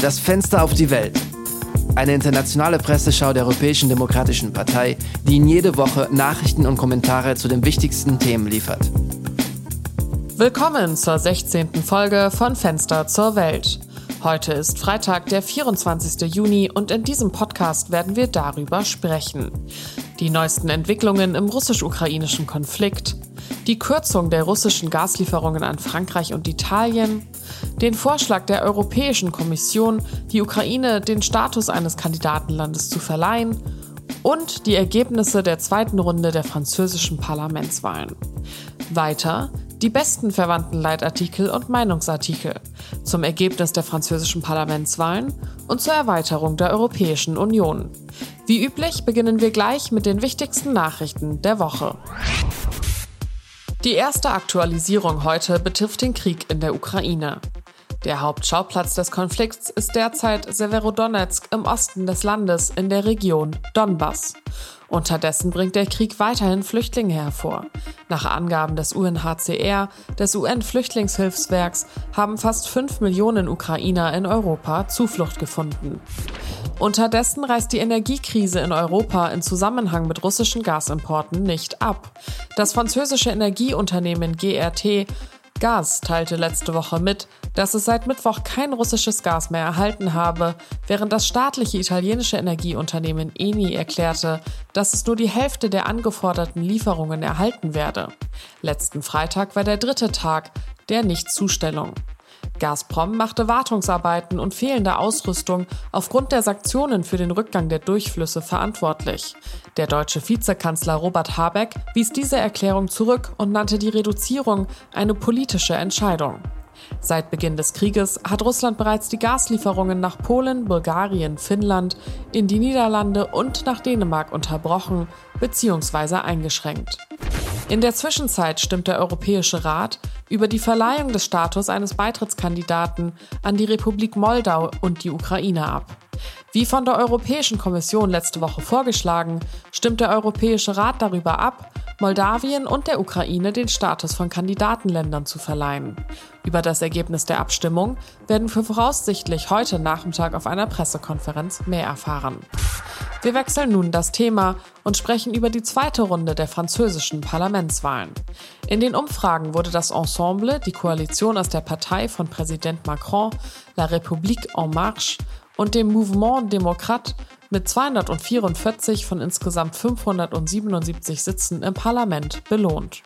Das Fenster auf die Welt. Eine internationale Presseschau der Europäischen Demokratischen Partei, die Ihnen jede Woche Nachrichten und Kommentare zu den wichtigsten Themen liefert. Willkommen zur 16. Folge von Fenster zur Welt. Heute ist Freitag, der 24. Juni und in diesem Podcast werden wir darüber sprechen. Die neuesten Entwicklungen im russisch-ukrainischen Konflikt, die Kürzung der russischen Gaslieferungen an Frankreich und Italien, den Vorschlag der Europäischen Kommission, die Ukraine den Status eines Kandidatenlandes zu verleihen und die Ergebnisse der zweiten Runde der französischen Parlamentswahlen. Weiter die besten verwandten Leitartikel und Meinungsartikel zum Ergebnis der französischen Parlamentswahlen und zur Erweiterung der Europäischen Union. Wie üblich beginnen wir gleich mit den wichtigsten Nachrichten der Woche. Die erste Aktualisierung heute betrifft den Krieg in der Ukraine. Der Hauptschauplatz des Konflikts ist derzeit Severodonetsk im Osten des Landes in der Region Donbass. Unterdessen bringt der Krieg weiterhin Flüchtlinge hervor. Nach Angaben des UNHCR, des UN-Flüchtlingshilfswerks, haben fast 5 Millionen Ukrainer in Europa Zuflucht gefunden. Unterdessen reißt die Energiekrise in Europa in Zusammenhang mit russischen Gasimporten nicht ab. Das französische Energieunternehmen GRT Gas teilte letzte Woche mit, dass es seit Mittwoch kein russisches Gas mehr erhalten habe, während das staatliche italienische Energieunternehmen Eni erklärte, dass es nur die Hälfte der angeforderten Lieferungen erhalten werde. Letzten Freitag war der dritte Tag der Nichtzustellung. Gazprom machte Wartungsarbeiten und fehlende Ausrüstung aufgrund der Sanktionen für den Rückgang der Durchflüsse verantwortlich. Der deutsche Vizekanzler Robert Habeck wies diese Erklärung zurück und nannte die Reduzierung eine politische Entscheidung. Seit Beginn des Krieges hat Russland bereits die Gaslieferungen nach Polen, Bulgarien, Finnland, in die Niederlande und nach Dänemark unterbrochen bzw. eingeschränkt. In der Zwischenzeit stimmt der Europäische Rat über die Verleihung des Status eines Beitrittskandidaten an die Republik Moldau und die Ukraine ab. Wie von der Europäischen Kommission letzte Woche vorgeschlagen, stimmt der Europäische Rat darüber ab, Moldawien und der Ukraine den Status von Kandidatenländern zu verleihen. Über das Ergebnis der Abstimmung werden wir voraussichtlich heute Nachmittag auf einer Pressekonferenz mehr erfahren. Wir wechseln nun das Thema und sprechen über die zweite Runde der französischen Parlamentswahlen. In den Umfragen wurde das Ensemble, die Koalition aus der Partei von Präsident Macron, La République en Marche und dem Mouvement Démocrate mit 244 von insgesamt 577 Sitzen im Parlament belohnt.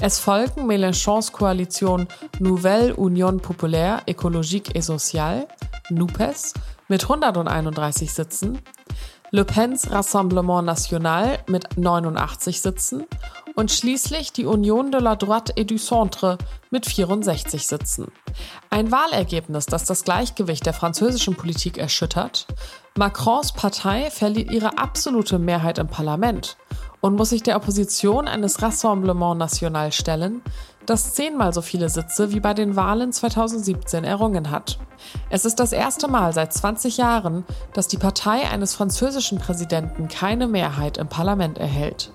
Es folgen Mélenchons Koalition Nouvelle Union Populaire Écologique et Sociale, NUPES, mit 131 Sitzen, Le Pens Rassemblement National mit 89 Sitzen und schließlich die Union de la Droite et du Centre mit 64 Sitzen. Ein Wahlergebnis, das das Gleichgewicht der französischen Politik erschüttert. Macrons Partei verliert ihre absolute Mehrheit im Parlament und muss sich der Opposition eines Rassemblement National stellen, das zehnmal so viele Sitze wie bei den Wahlen 2017 errungen hat. Es ist das erste Mal seit 20 Jahren, dass die Partei eines französischen Präsidenten keine Mehrheit im Parlament erhält.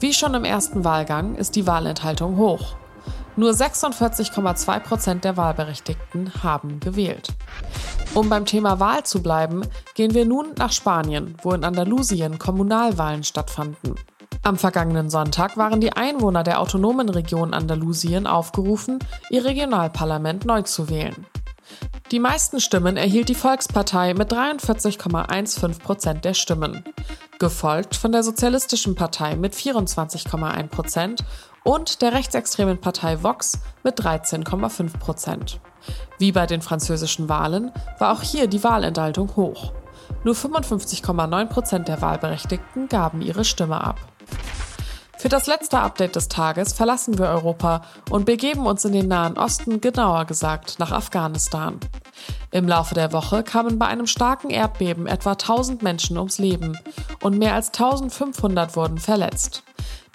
Wie schon im ersten Wahlgang ist die Wahlenthaltung hoch. Nur 46,2 Prozent der Wahlberechtigten haben gewählt. Um beim Thema Wahl zu bleiben, gehen wir nun nach Spanien, wo in Andalusien Kommunalwahlen stattfanden. Am vergangenen Sonntag waren die Einwohner der autonomen Region Andalusien aufgerufen, ihr Regionalparlament neu zu wählen. Die meisten Stimmen erhielt die Volkspartei mit 43,15 Prozent der Stimmen, gefolgt von der Sozialistischen Partei mit 24,1 Prozent und der rechtsextremen Partei Vox mit 13,5 Prozent. Wie bei den französischen Wahlen war auch hier die Wahlenthaltung hoch. Nur 55,9 Prozent der Wahlberechtigten gaben ihre Stimme ab. Für das letzte Update des Tages verlassen wir Europa und begeben uns in den Nahen Osten, genauer gesagt nach Afghanistan. Im Laufe der Woche kamen bei einem starken Erdbeben etwa 1000 Menschen ums Leben und mehr als 1500 wurden verletzt.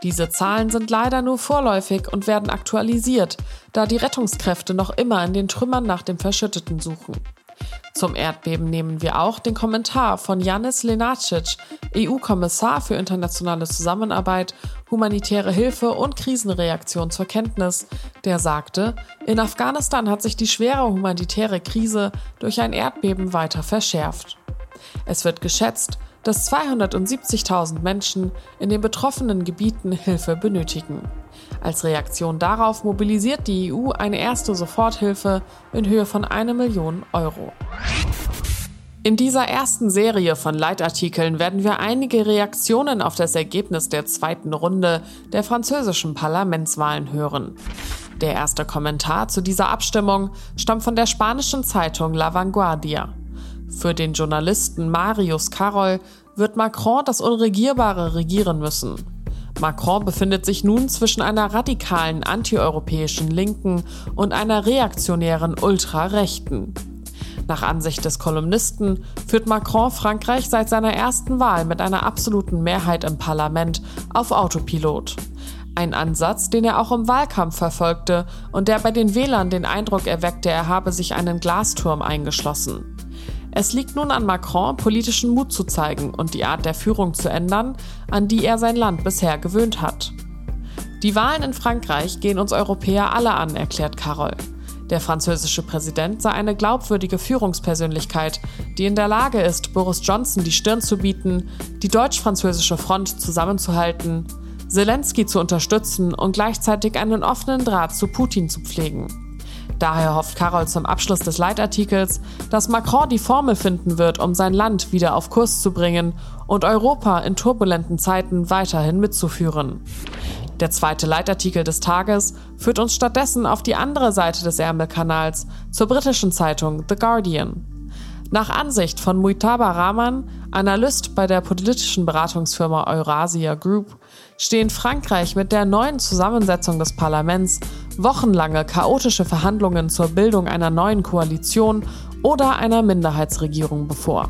Diese Zahlen sind leider nur vorläufig und werden aktualisiert, da die Rettungskräfte noch immer in den Trümmern nach dem Verschütteten suchen. Zum Erdbeben nehmen wir auch den Kommentar von Janis Lenacic, EU-Kommissar für internationale Zusammenarbeit, humanitäre Hilfe und Krisenreaktion zur Kenntnis, der sagte, in Afghanistan hat sich die schwere humanitäre Krise durch ein Erdbeben weiter verschärft. Es wird geschätzt, dass 270.000 Menschen in den betroffenen Gebieten Hilfe benötigen. Als Reaktion darauf mobilisiert die EU eine erste Soforthilfe in Höhe von eine Million Euro. In dieser ersten Serie von Leitartikeln werden wir einige Reaktionen auf das Ergebnis der zweiten Runde der französischen Parlamentswahlen hören. Der erste Kommentar zu dieser Abstimmung stammt von der spanischen Zeitung La Vanguardia. Für den Journalisten Marius Carol wird Macron das Unregierbare regieren müssen. Macron befindet sich nun zwischen einer radikalen antieuropäischen Linken und einer reaktionären Ultrarechten. Nach Ansicht des Kolumnisten führt Macron Frankreich seit seiner ersten Wahl mit einer absoluten Mehrheit im Parlament auf Autopilot. Ein Ansatz, den er auch im Wahlkampf verfolgte und der bei den Wählern den Eindruck erweckte, er habe sich einen Glasturm eingeschlossen. Es liegt nun an Macron, politischen Mut zu zeigen und die Art der Führung zu ändern, an die er sein Land bisher gewöhnt hat. Die Wahlen in Frankreich gehen uns Europäer alle an, erklärt Carol. Der französische Präsident sei eine glaubwürdige Führungspersönlichkeit, die in der Lage ist, Boris Johnson die Stirn zu bieten, die deutsch-französische Front zusammenzuhalten, Zelensky zu unterstützen und gleichzeitig einen offenen Draht zu Putin zu pflegen. Daher hofft Carol zum Abschluss des Leitartikels, dass Macron die Formel finden wird, um sein Land wieder auf Kurs zu bringen und Europa in turbulenten Zeiten weiterhin mitzuführen. Der zweite Leitartikel des Tages führt uns stattdessen auf die andere Seite des Ärmelkanals zur britischen Zeitung The Guardian. Nach Ansicht von Muitaba Rahman, Analyst bei der politischen Beratungsfirma Eurasia Group, stehen Frankreich mit der neuen Zusammensetzung des Parlaments wochenlange chaotische Verhandlungen zur Bildung einer neuen Koalition oder einer Minderheitsregierung bevor.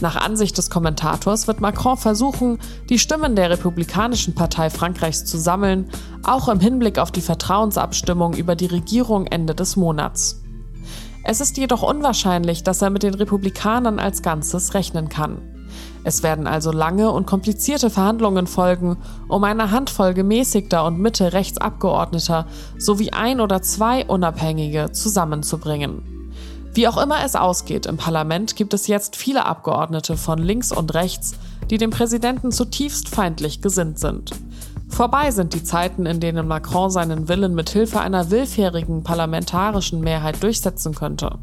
Nach Ansicht des Kommentators wird Macron versuchen, die Stimmen der Republikanischen Partei Frankreichs zu sammeln, auch im Hinblick auf die Vertrauensabstimmung über die Regierung Ende des Monats. Es ist jedoch unwahrscheinlich, dass er mit den Republikanern als Ganzes rechnen kann. Es werden also lange und komplizierte Verhandlungen folgen, um eine Handvoll gemäßigter und Mitte-Rechts-Abgeordneter sowie ein oder zwei Unabhängige zusammenzubringen. Wie auch immer es ausgeht, im Parlament gibt es jetzt viele Abgeordnete von links und rechts, die dem Präsidenten zutiefst feindlich gesinnt sind. Vorbei sind die Zeiten, in denen Macron seinen Willen mit Hilfe einer willfährigen parlamentarischen Mehrheit durchsetzen könnte.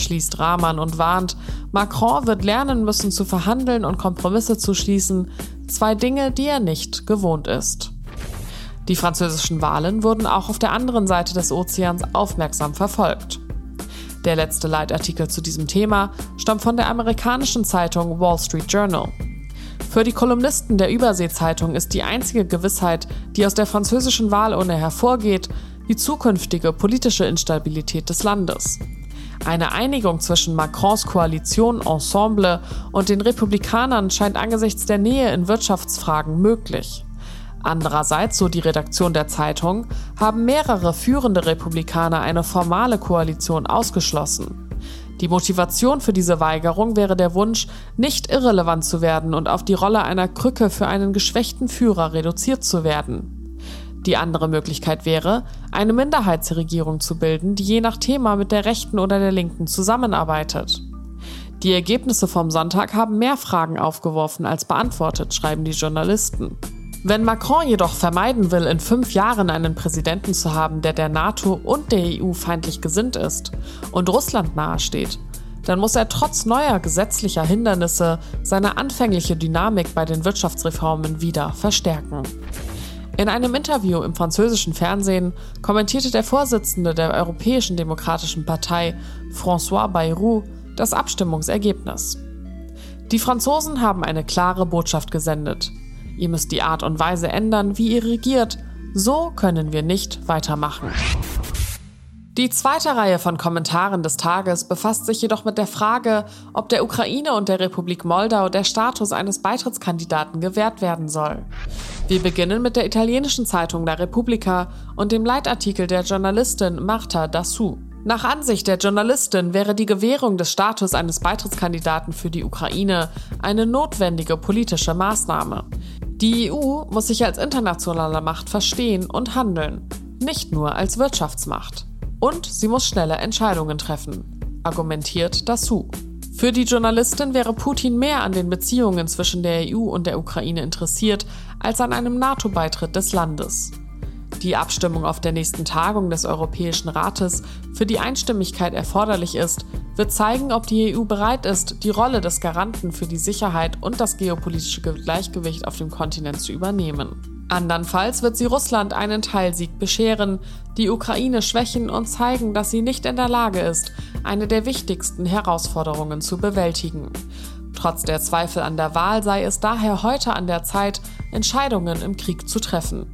Schließt Rahman und warnt, Macron wird lernen müssen zu verhandeln und Kompromisse zu schließen, zwei Dinge, die er nicht gewohnt ist. Die französischen Wahlen wurden auch auf der anderen Seite des Ozeans aufmerksam verfolgt. Der letzte Leitartikel zu diesem Thema stammt von der amerikanischen Zeitung Wall Street Journal. Für die Kolumnisten der Überseezeitung ist die einzige Gewissheit, die aus der französischen Wahlurne hervorgeht, die zukünftige politische Instabilität des Landes. Eine Einigung zwischen Macrons Koalition Ensemble und den Republikanern scheint angesichts der Nähe in Wirtschaftsfragen möglich. Andererseits, so die Redaktion der Zeitung, haben mehrere führende Republikaner eine formale Koalition ausgeschlossen. Die Motivation für diese Weigerung wäre der Wunsch, nicht irrelevant zu werden und auf die Rolle einer Krücke für einen geschwächten Führer reduziert zu werden. Die andere Möglichkeit wäre, eine Minderheitsregierung zu bilden, die je nach Thema mit der Rechten oder der Linken zusammenarbeitet. Die Ergebnisse vom Sonntag haben mehr Fragen aufgeworfen als beantwortet, schreiben die Journalisten. Wenn Macron jedoch vermeiden will, in fünf Jahren einen Präsidenten zu haben, der der NATO und der EU feindlich gesinnt ist und Russland nahesteht, dann muss er trotz neuer gesetzlicher Hindernisse seine anfängliche Dynamik bei den Wirtschaftsreformen wieder verstärken. In einem Interview im französischen Fernsehen kommentierte der Vorsitzende der Europäischen Demokratischen Partei, François Bayrou, das Abstimmungsergebnis. Die Franzosen haben eine klare Botschaft gesendet. Ihr müsst die Art und Weise ändern, wie ihr regiert. So können wir nicht weitermachen. Die zweite Reihe von Kommentaren des Tages befasst sich jedoch mit der Frage, ob der Ukraine und der Republik Moldau der Status eines Beitrittskandidaten gewährt werden soll. Wir beginnen mit der italienischen Zeitung La Repubblica und dem Leitartikel der Journalistin Marta Dassou. Nach Ansicht der Journalistin wäre die Gewährung des Status eines Beitrittskandidaten für die Ukraine eine notwendige politische Maßnahme. Die EU muss sich als internationale Macht verstehen und handeln, nicht nur als Wirtschaftsmacht. Und sie muss schnelle Entscheidungen treffen, argumentiert Dassou. Für die Journalistin wäre Putin mehr an den Beziehungen zwischen der EU und der Ukraine interessiert als an einem NATO-Beitritt des Landes. Die Abstimmung auf der nächsten Tagung des Europäischen Rates, für die Einstimmigkeit erforderlich ist, wird zeigen, ob die EU bereit ist, die Rolle des Garanten für die Sicherheit und das geopolitische Gleichgewicht auf dem Kontinent zu übernehmen. Andernfalls wird sie Russland einen Teilsieg bescheren, die Ukraine schwächen und zeigen, dass sie nicht in der Lage ist, eine der wichtigsten Herausforderungen zu bewältigen. Trotz der Zweifel an der Wahl sei es daher heute an der Zeit, Entscheidungen im Krieg zu treffen.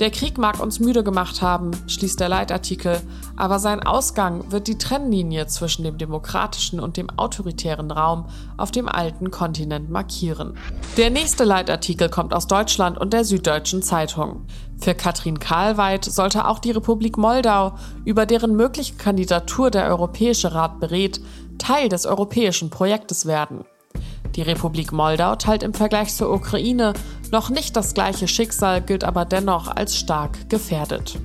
Der Krieg mag uns müde gemacht haben, schließt der Leitartikel, aber sein Ausgang wird die Trennlinie zwischen dem demokratischen und dem autoritären Raum auf dem alten Kontinent markieren. Der nächste Leitartikel kommt aus Deutschland und der Süddeutschen Zeitung. Für Katrin Karlweit sollte auch die Republik Moldau, über deren mögliche Kandidatur der Europäische Rat berät, Teil des europäischen Projektes werden. Die Republik Moldau teilt im Vergleich zur Ukraine noch nicht das gleiche Schicksal, gilt aber dennoch als stark gefährdet.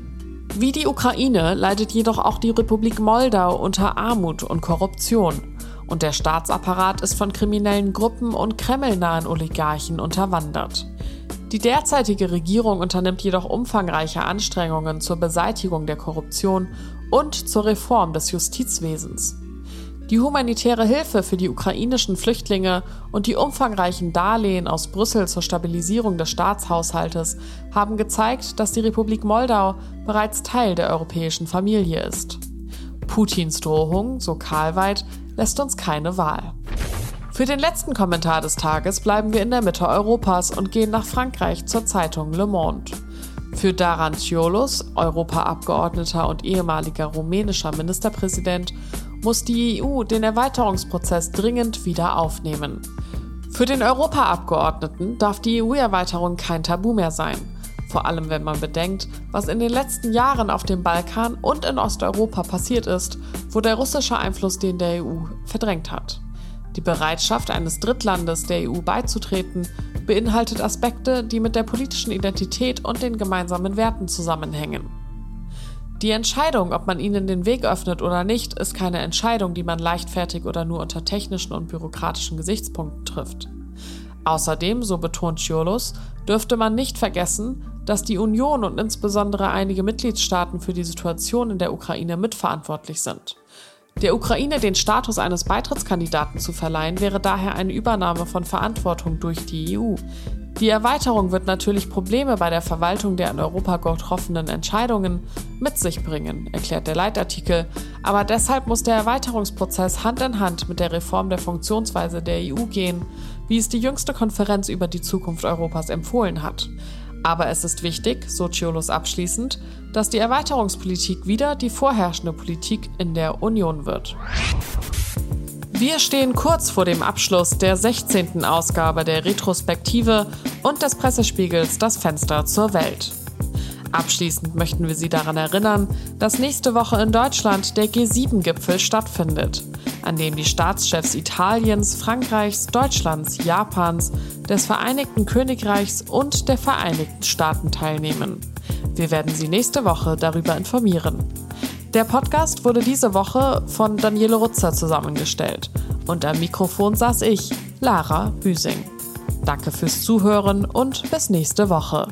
Wie die Ukraine leidet jedoch auch die Republik Moldau unter Armut und Korruption. Und der Staatsapparat ist von kriminellen Gruppen und kremlnahen Oligarchen unterwandert. Die derzeitige Regierung unternimmt jedoch umfangreiche Anstrengungen zur Beseitigung der Korruption und zur Reform des Justizwesens. Die humanitäre Hilfe für die ukrainischen Flüchtlinge und die umfangreichen Darlehen aus Brüssel zur Stabilisierung des Staatshaushaltes haben gezeigt, dass die Republik Moldau bereits Teil der europäischen Familie ist. Putins Drohung, so Karlweit, lässt uns keine Wahl. Für den letzten Kommentar des Tages bleiben wir in der Mitte Europas und gehen nach Frankreich zur Zeitung Le Monde. Für Daran Ciolus, Europaabgeordneter und ehemaliger rumänischer Ministerpräsident, muss die EU den Erweiterungsprozess dringend wieder aufnehmen. Für den Europaabgeordneten darf die EU-Erweiterung kein Tabu mehr sein. Vor allem wenn man bedenkt, was in den letzten Jahren auf dem Balkan und in Osteuropa passiert ist, wo der russische Einfluss den der EU verdrängt hat. Die Bereitschaft eines Drittlandes der EU beizutreten beinhaltet Aspekte, die mit der politischen Identität und den gemeinsamen Werten zusammenhängen. Die Entscheidung, ob man ihnen den Weg öffnet oder nicht, ist keine Entscheidung, die man leichtfertig oder nur unter technischen und bürokratischen Gesichtspunkten trifft. Außerdem, so betont Ciolus, dürfte man nicht vergessen, dass die Union und insbesondere einige Mitgliedstaaten für die Situation in der Ukraine mitverantwortlich sind. Der Ukraine den Status eines Beitrittskandidaten zu verleihen, wäre daher eine Übernahme von Verantwortung durch die EU. Die Erweiterung wird natürlich Probleme bei der Verwaltung der in Europa getroffenen Entscheidungen mit sich bringen, erklärt der Leitartikel, aber deshalb muss der Erweiterungsprozess Hand in Hand mit der Reform der Funktionsweise der EU gehen, wie es die jüngste Konferenz über die Zukunft Europas empfohlen hat. Aber es ist wichtig, so Ciolus abschließend, dass die Erweiterungspolitik wieder die vorherrschende Politik in der Union wird. Wir stehen kurz vor dem Abschluss der 16. Ausgabe der Retrospektive und des Pressespiegels Das Fenster zur Welt. Abschließend möchten wir Sie daran erinnern, dass nächste Woche in Deutschland der G7-Gipfel stattfindet, an dem die Staatschefs Italiens, Frankreichs, Deutschlands, Japans, des Vereinigten Königreichs und der Vereinigten Staaten teilnehmen. Wir werden Sie nächste Woche darüber informieren. Der Podcast wurde diese Woche von Daniele Rutzer zusammengestellt und am Mikrofon saß ich, Lara Büsing. Danke fürs Zuhören und bis nächste Woche.